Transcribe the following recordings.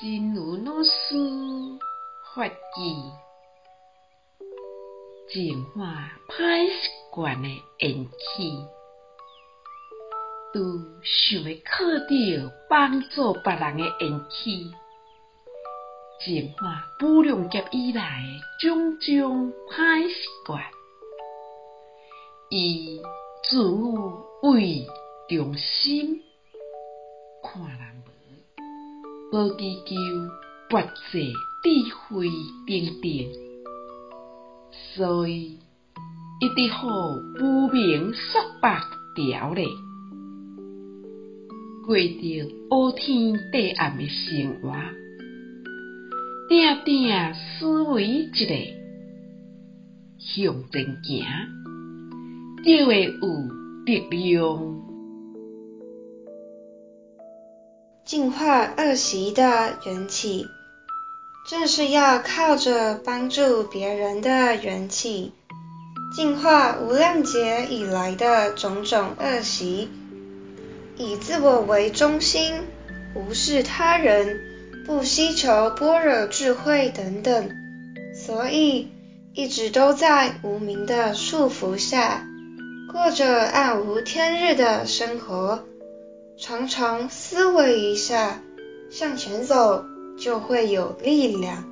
真如老师法语，净化歹习惯的缘起，都想要靠着帮助别人的缘起，净化不良劫以来的种种歹习惯，以自我为中心，看人无，无追求别济智慧等等，所以一直好无明束缚牢咧，过着乌天地暗的生活，定定思维一个向前行，就会有力量。净化恶习的缘起，正是要靠着帮助别人的缘起，净化无量劫以来的种种恶习，以自我为中心，无视他人，不希求般若智慧等等，所以一直都在无明的束缚下，过着暗无天日的生活。常常思维一下，向前走就会有力量。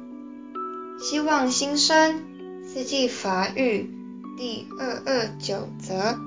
希望新生四季发育第二二九则。